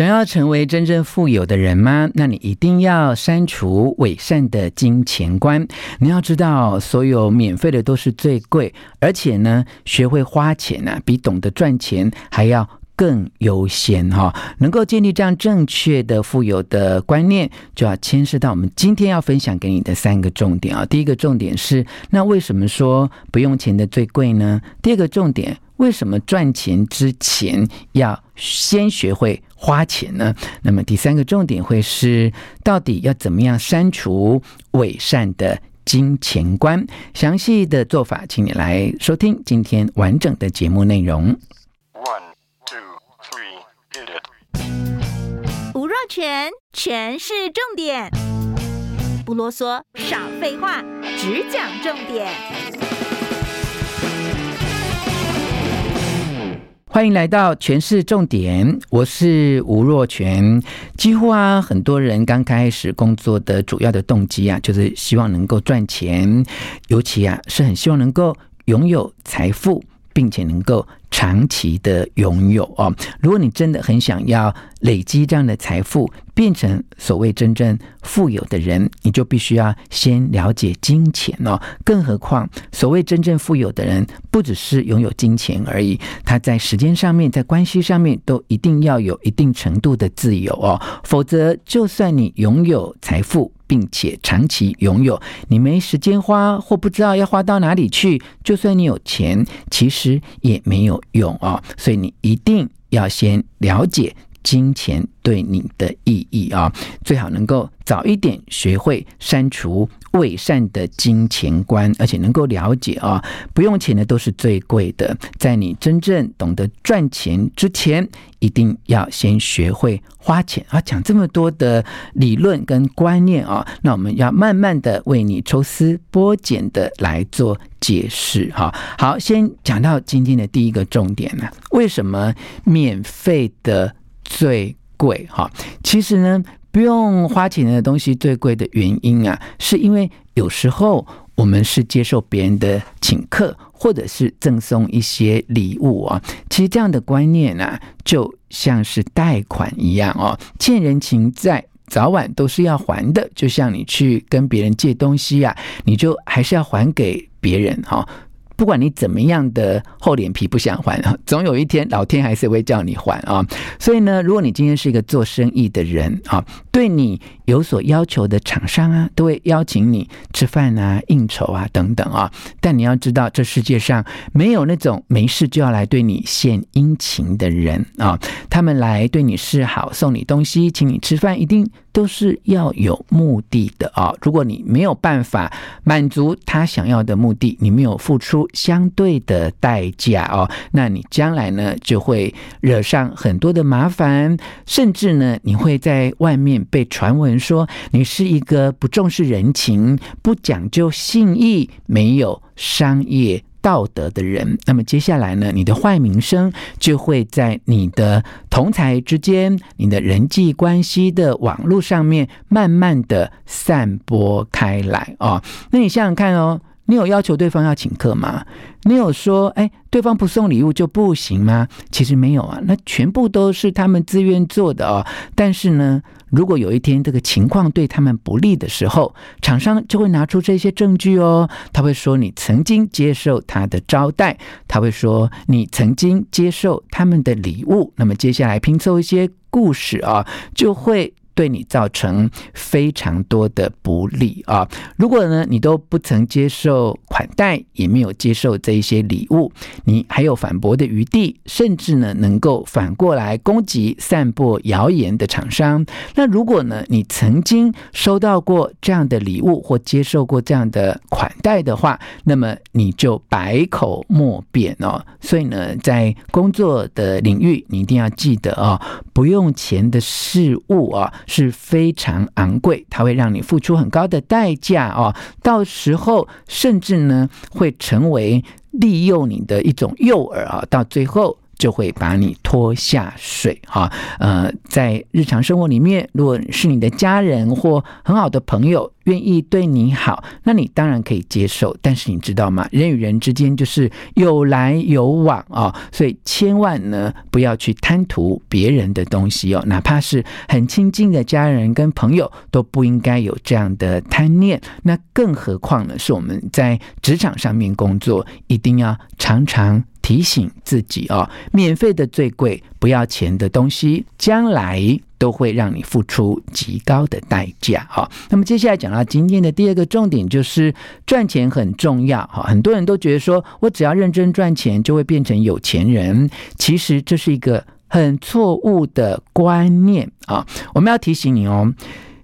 想要成为真正富有的人吗？那你一定要删除伪善的金钱观。你要知道，所有免费的都是最贵，而且呢，学会花钱啊，比懂得赚钱还要更优先哈。能够建立这样正确的富有的观念，就要牵涉到我们今天要分享给你的三个重点啊。第一个重点是，那为什么说不用钱的最贵呢？第二个重点。为什么赚钱之前要先学会花钱呢？那么第三个重点会是，到底要怎么样删除伪善的金钱观？详细的做法，请你来收听今天完整的节目内容。One, two, three, hit it. 吴若全，全是重点，不啰嗦，少废话，只讲重点。欢迎来到全市重点，我是吴若权。几乎啊，很多人刚开始工作的主要的动机啊，就是希望能够赚钱，尤其啊，是很希望能够拥有财富。并且能够长期的拥有哦。如果你真的很想要累积这样的财富，变成所谓真正富有的人，你就必须要先了解金钱哦。更何况，所谓真正富有的人，不只是拥有金钱而已，他在时间上面，在关系上面，都一定要有一定程度的自由哦。否则，就算你拥有财富，并且长期拥有，你没时间花或不知道要花到哪里去，就算你有钱，其实也没有用哦。所以你一定要先了解金钱对你的意义啊，最好能够早一点学会删除伪善的金钱观，而且能够了解啊，不用钱的都是最贵的。在你真正懂得赚钱之前，一定要先学会花钱啊！讲这么多的理论跟观念啊，那我们要慢慢的为你抽丝剥茧的来做解释哈。好，先讲到今天的第一个重点呢，为什么免费的最贵？哈，其实呢。不用花钱的东西最贵的原因啊，是因为有时候我们是接受别人的请客，或者是赠送一些礼物啊。其实这样的观念啊，就像是贷款一样哦，欠人情债，早晚都是要还的。就像你去跟别人借东西啊，你就还是要还给别人哈。不管你怎么样的厚脸皮不想还，总有一天老天还是会叫你还啊！所以呢，如果你今天是一个做生意的人啊，对你有所要求的厂商啊，都会邀请你吃饭啊、应酬啊等等啊。但你要知道，这世界上没有那种没事就要来对你献殷勤的人啊。他们来对你示好、送你东西、请你吃饭，一定都是要有目的的啊。如果你没有办法满足他想要的目的，你没有付出相对的代价哦，那你将来呢就会惹上很多的麻烦，甚至呢你会在外面被传闻说你是一个不重视人情、不讲究信义、没有商业道德的人。那么接下来呢，你的坏名声就会在你的同才之间、你的人际关系的网络上面慢慢的散播开来哦。那你想想看哦。你有要求对方要请客吗？你有说，哎，对方不送礼物就不行吗？其实没有啊，那全部都是他们自愿做的哦。但是呢，如果有一天这个情况对他们不利的时候，厂商就会拿出这些证据哦。他会说你曾经接受他的招待，他会说你曾经接受他们的礼物。那么接下来拼凑一些故事啊，就会。对你造成非常多的不利啊。如果呢，你都不曾接受款待，也没有接受这一些礼物，你还有反驳的余地，甚至呢，能够反过来攻击、散播谣言的厂商。那如果呢，你曾经收到过这样的礼物或接受过这样的款待的话，那么你就百口莫辩哦。所以呢，在工作的领域，你一定要记得哦，不用钱的事物啊是非常昂贵，它会让你付出很高的代价哦。到时候甚至呢，会成为利诱你的一种诱饵啊，到最后。就会把你拖下水哈，呃，在日常生活里面，如果是你的家人或很好的朋友愿意对你好，那你当然可以接受。但是你知道吗？人与人之间就是有来有往啊，所以千万呢不要去贪图别人的东西哦，哪怕是很亲近的家人跟朋友都不应该有这样的贪念。那更何况呢，是我们在职场上面工作，一定要常常。提醒自己哦，免费的最贵，不要钱的东西，将来都会让你付出极高的代价哈。那么接下来讲到今天的第二个重点，就是赚钱很重要哈。很多人都觉得说我只要认真赚钱就会变成有钱人，其实这是一个很错误的观念啊。我们要提醒你哦，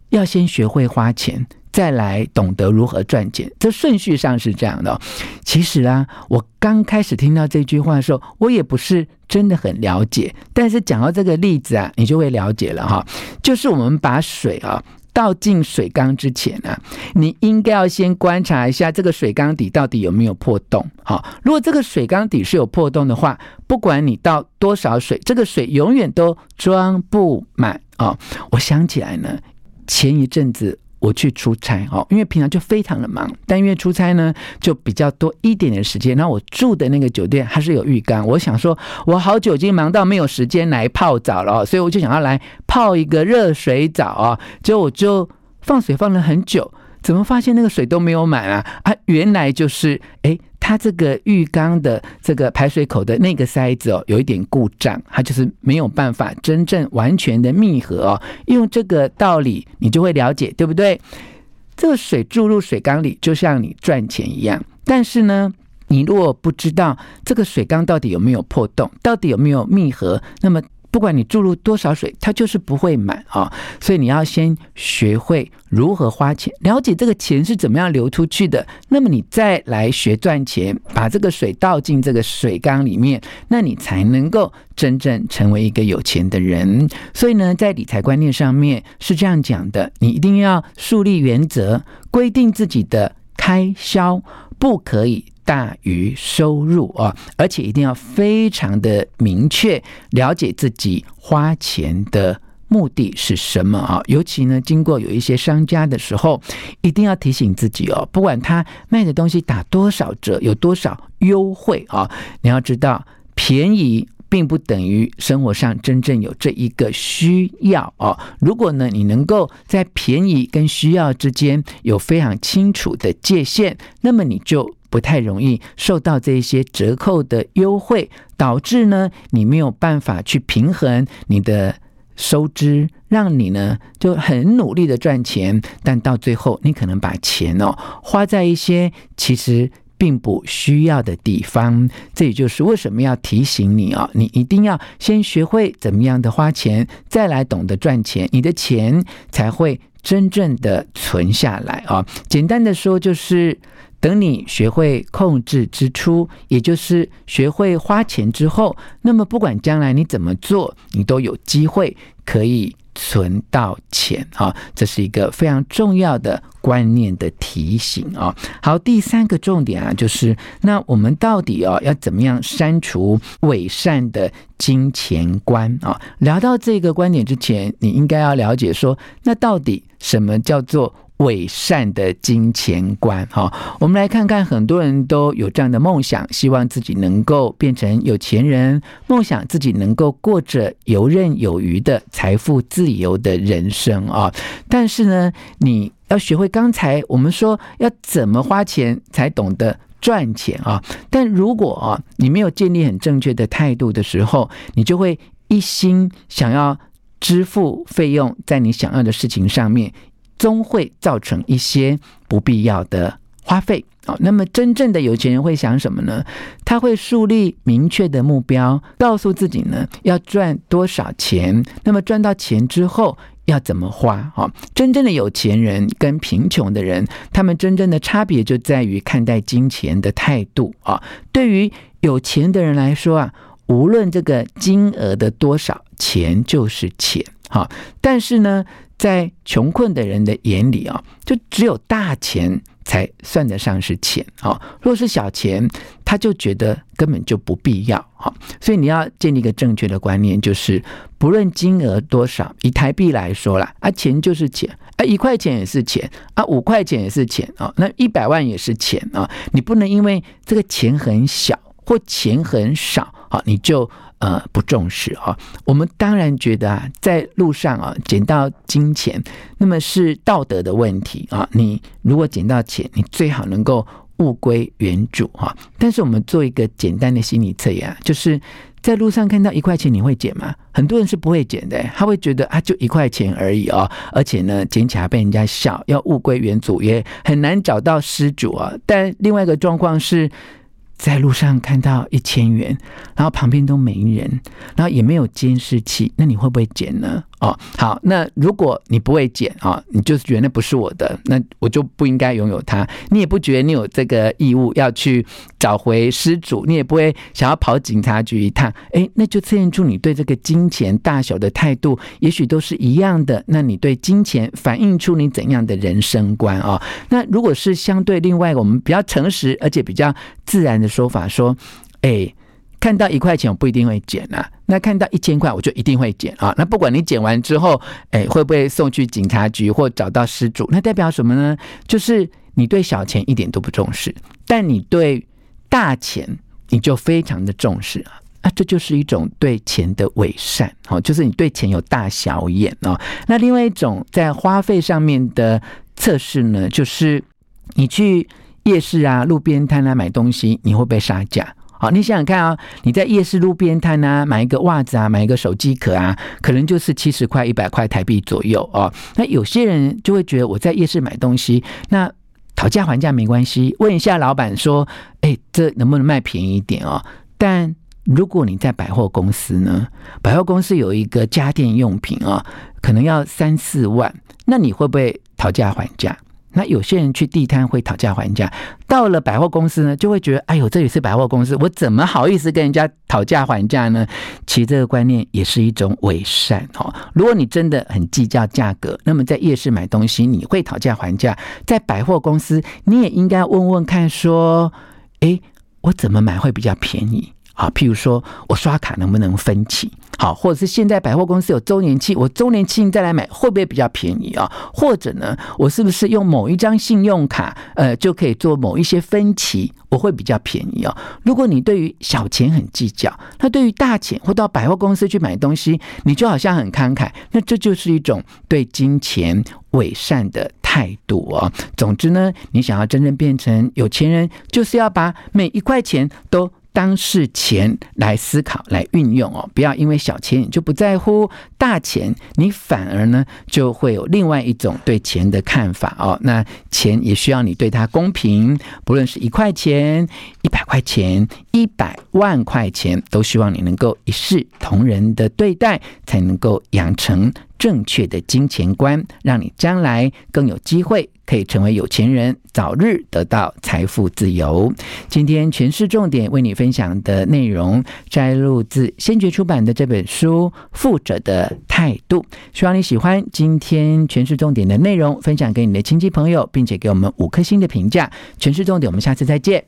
要先学会花钱。再来懂得如何赚钱，这顺序上是这样的。其实啊，我刚开始听到这句话的时候，我也不是真的很了解。但是讲到这个例子啊，你就会了解了哈。就是我们把水啊倒进水缸之前啊，你应该要先观察一下这个水缸底到底有没有破洞。好，如果这个水缸底是有破洞的话，不管你倒多少水，这个水永远都装不满啊。我想起来呢，前一阵子。我去出差哦，因为平常就非常的忙，但因为出差呢，就比较多一点点时间。然后我住的那个酒店还是有浴缸，我想说，我好久已经忙到没有时间来泡澡了，所以我就想要来泡一个热水澡啊。结果我就放水放了很久，怎么发现那个水都没有满啊？啊，原来就是诶。它这个浴缸的这个排水口的那个塞子哦，有一点故障，它就是没有办法真正完全的密合哦。用这个道理，你就会了解，对不对？这个水注入水缸里，就像你赚钱一样。但是呢，你如果不知道这个水缸到底有没有破洞，到底有没有密合，那么。不管你注入多少水，它就是不会满啊！所以你要先学会如何花钱，了解这个钱是怎么样流出去的。那么你再来学赚钱，把这个水倒进这个水缸里面，那你才能够真正成为一个有钱的人。所以呢，在理财观念上面是这样讲的：你一定要树立原则，规定自己的开销不可以。大于收入啊，而且一定要非常的明确了解自己花钱的目的是什么啊。尤其呢，经过有一些商家的时候，一定要提醒自己哦，不管他卖的东西打多少折，有多少优惠啊，你要知道，便宜并不等于生活上真正有这一个需要啊。如果呢，你能够在便宜跟需要之间有非常清楚的界限，那么你就。不太容易受到这些折扣的优惠，导致呢，你没有办法去平衡你的收支，让你呢就很努力的赚钱，但到最后你可能把钱哦花在一些其实并不需要的地方。这也就是为什么要提醒你哦，你一定要先学会怎么样的花钱，再来懂得赚钱，你的钱才会真正的存下来啊。简单的说就是。等你学会控制支出，也就是学会花钱之后，那么不管将来你怎么做，你都有机会可以存到钱啊！这是一个非常重要的观念的提醒啊。好，第三个重点啊，就是那我们到底哦要怎么样删除伪善的金钱观啊？聊到这个观点之前，你应该要了解说，那到底什么叫做？伪善的金钱观，哈，我们来看看，很多人都有这样的梦想，希望自己能够变成有钱人，梦想自己能够过着游刃有余的财富自由的人生啊。但是呢，你要学会刚才我们说要怎么花钱才懂得赚钱啊。但如果啊，你没有建立很正确的态度的时候，你就会一心想要支付费用在你想要的事情上面，终会造成一些不必要的花费。好，那么真正的有钱人会想什么呢？他会树立明确的目标，告诉自己呢要赚多少钱。那么赚到钱之后要怎么花？好，真正的有钱人跟贫穷的人，他们真正的差别就在于看待金钱的态度啊。对于有钱的人来说啊，无论这个金额的多少，钱就是钱。哈，但是呢，在穷困的人的眼里啊，就只有大钱。才算得上是钱啊！若是小钱，他就觉得根本就不必要哈。所以你要建立一个正确的观念，就是不论金额多少，以台币来说啦，啊，钱就是钱，啊，一块钱也是钱，啊，五块钱也是钱啊，那一百万也是钱啊。你不能因为这个钱很小或钱很少好，你就。呃，不重视啊。我们当然觉得啊，在路上啊捡到金钱，那么是道德的问题啊。你如果捡到钱，你最好能够物归原主哈。但是我们做一个简单的心理测验，就是在路上看到一块钱，你会捡吗？很多人是不会捡的，他会觉得啊，就一块钱而已啊。而且呢，捡起来被人家笑，要物归原主也很难找到失主啊。但另外一个状况是。在路上看到一千元，然后旁边都没人，然后也没有监视器，那你会不会捡呢？哦，好，那如果你不会捡啊，你就是觉得那不是我的，那我就不应该拥有它。你也不觉得你有这个义务要去找回失主，你也不会想要跑警察局一趟。诶，那就测验出你对这个金钱大小的态度，也许都是一样的。那你对金钱反映出你怎样的人生观啊？那如果是相对另外我们比较诚实而且比较自然的说法，说，诶。看到一块钱，我不一定会捡啊。那看到一千块，我就一定会捡啊。那不管你捡完之后，哎，会不会送去警察局或找到失主？那代表什么呢？就是你对小钱一点都不重视，但你对大钱你就非常的重视啊。那这就是一种对钱的伪善，哦，就是你对钱有大小眼啊。那另外一种在花费上面的测试呢，就是你去夜市啊、路边摊啊买东西，你会不会杀价？好，你想想看啊、哦，你在夜市路边摊啊，买一个袜子啊，买一个手机壳啊，可能就是七十块、一百块台币左右哦。那有些人就会觉得我在夜市买东西，那讨价还价没关系，问一下老板说，哎，这能不能卖便宜一点哦？但如果你在百货公司呢，百货公司有一个家电用品啊、哦，可能要三四万，那你会不会讨价还价？那有些人去地摊会讨价还价，到了百货公司呢，就会觉得，哎呦，这里是百货公司，我怎么好意思跟人家讨价还价呢？其实这个观念也是一种伪善哦。如果你真的很计较价格，那么在夜市买东西你会讨价还价，在百货公司你也应该问问看，说，哎，我怎么买会比较便宜？啊，譬如说我刷卡能不能分期？好，或者是现在百货公司有周年庆，我周年庆再来买会不会比较便宜啊？或者呢，我是不是用某一张信用卡，呃，就可以做某一些分期，我会比较便宜啊？如果你对于小钱很计较，那对于大钱或到百货公司去买东西，你就好像很慷慨，那这就是一种对金钱伪善的态度啊。总之呢，你想要真正变成有钱人，就是要把每一块钱都。当是钱来思考、来运用哦，不要因为小钱你就不在乎，大钱你反而呢就会有另外一种对钱的看法哦。那钱也需要你对它公平，不论是一块钱、一百块钱、一百万块钱，都希望你能够一视同仁的对待，才能够养成正确的金钱观，让你将来更有机会可以成为有钱人，早日得到财富自由。今天权式重点为你分享的内容摘录自先觉出版的这本书《富者的态度》，希望你喜欢今天权式重点的内容，分享给你的亲戚朋友，并且给我们五颗星的评价。权式重点，我们下次再见。